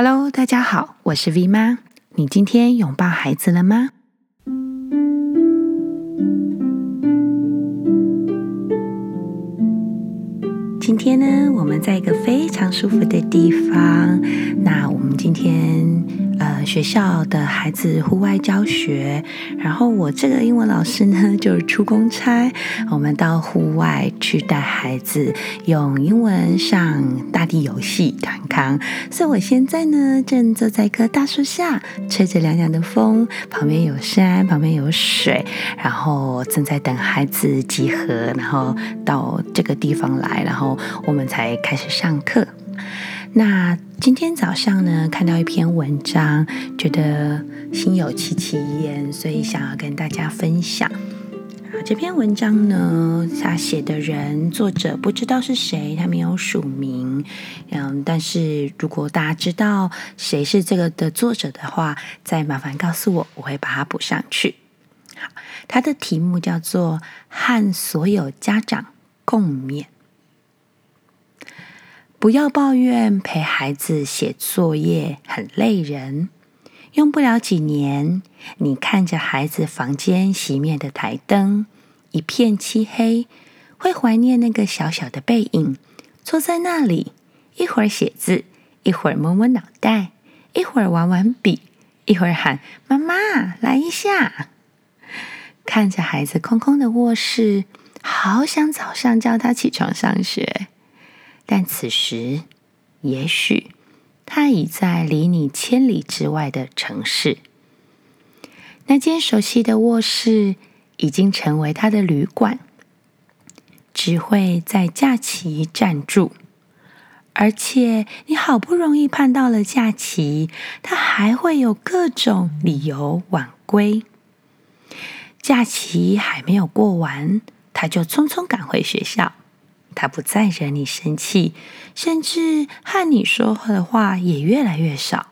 Hello，大家好，我是 V 妈。你今天拥抱孩子了吗？今天呢，我们在一个非常舒服的地方。那我们今天。呃，学校的孩子户外教学，然后我这个英文老师呢，就是出公差，我们到户外去带孩子用英文上大地游戏团康。所以我现在呢，正坐在一棵大树下，吹着凉凉的风，旁边有山，旁边有水，然后正在等孩子集合，然后到这个地方来，然后我们才开始上课。那今天早上呢，看到一篇文章，觉得心有戚戚焉，所以想要跟大家分享。这篇文章呢，他写的人作者不知道是谁，他没有署名。嗯，但是如果大家知道谁是这个的作者的话，再麻烦告诉我，我会把它补上去。好，他的题目叫做《和所有家长共勉》。不要抱怨陪孩子写作业很累人，用不了几年，你看着孩子房间熄灭的台灯，一片漆黑，会怀念那个小小的背影，坐在那里，一会儿写字，一会儿摸摸脑袋，一会儿玩玩笔，一会儿喊妈妈来一下。看着孩子空空的卧室，好想早上叫他起床上学。但此时，也许他已在离你千里之外的城市。那间熟悉的卧室已经成为他的旅馆，只会在假期暂住。而且，你好不容易盼到了假期，他还会有各种理由晚归。假期还没有过完，他就匆匆赶回学校。他不再惹你生气，甚至和你说话的话也越来越少。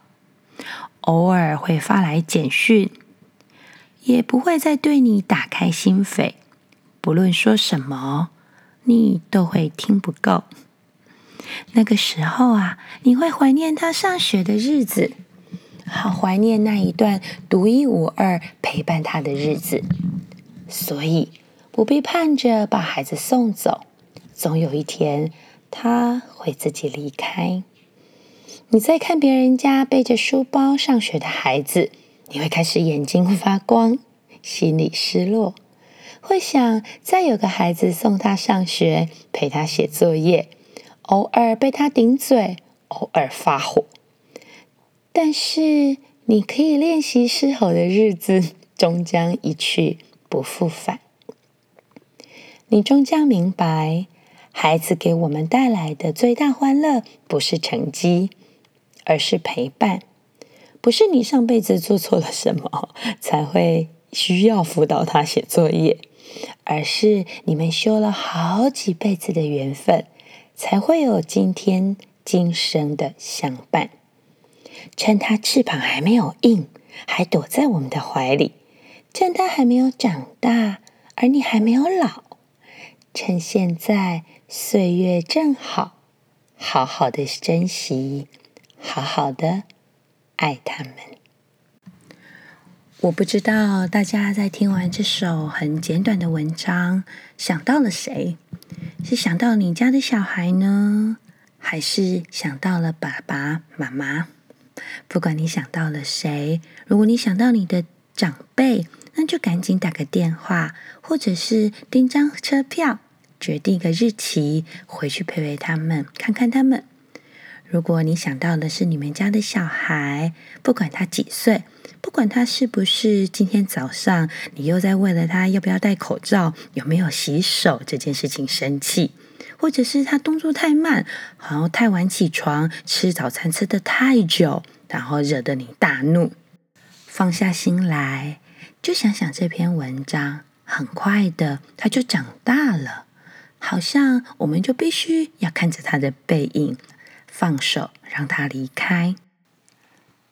偶尔会发来简讯，也不会再对你打开心扉。不论说什么，你都会听不够。那个时候啊，你会怀念他上学的日子，好怀念那一段独一无二陪伴他的日子。所以不必盼着把孩子送走。总有一天，他会自己离开。你在看别人家背着书包上学的孩子，你会开始眼睛发光，心里失落，会想再有个孩子送他上学，陪他写作业，偶尔被他顶嘴，偶尔发火。但是，你可以练习狮吼的日子，终将一去不复返。你终将明白。孩子给我们带来的最大欢乐，不是成绩，而是陪伴。不是你上辈子做错了什么，才会需要辅导他写作业，而是你们修了好几辈子的缘分，才会有今天今生的相伴。趁他翅膀还没有硬，还躲在我们的怀里；趁他还没有长大，而你还没有老。趁现在岁月正好，好好的珍惜，好好的爱他们。我不知道大家在听完这首很简短的文章，想到了谁？是想到你家的小孩呢，还是想到了爸爸妈妈？不管你想到了谁，如果你想到你的长辈，那就赶紧打个电话，或者是订张车票。决定一个日期，回去陪陪他们，看看他们。如果你想到的是你们家的小孩，不管他几岁，不管他是不是今天早上你又在为了他要不要戴口罩、有没有洗手这件事情生气，或者是他动作太慢，然后太晚起床，吃早餐吃得太久，然后惹得你大怒，放下心来，就想想这篇文章，很快的他就长大了。好像我们就必须要看着他的背影，放手让他离开。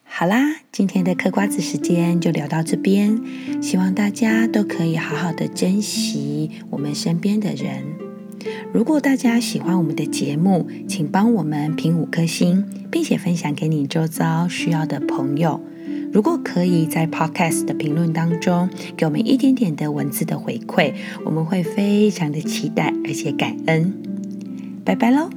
好啦，今天的嗑瓜子时间就聊到这边，希望大家都可以好好的珍惜我们身边的人。如果大家喜欢我们的节目，请帮我们评五颗星，并且分享给你周遭需要的朋友。如果可以在 Podcast 的评论当中给我们一点点的文字的回馈，我们会非常的期待而且感恩。拜拜喽。